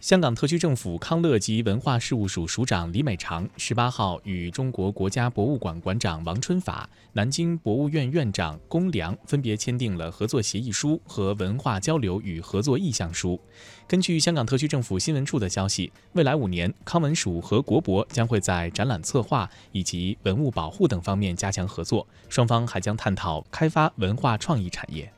香港特区政府康乐及文化事务署署长李美长十八号与中国国家博物馆馆长王春法南京博物院院长龚良分别签订了合作协议书和文化交流与合作意向书。根据香港特区政府新闻处的消息未来五年康文署和国博将会在展览策划以及文物保护等方面加强合作双方还将探讨开发文化创意产业。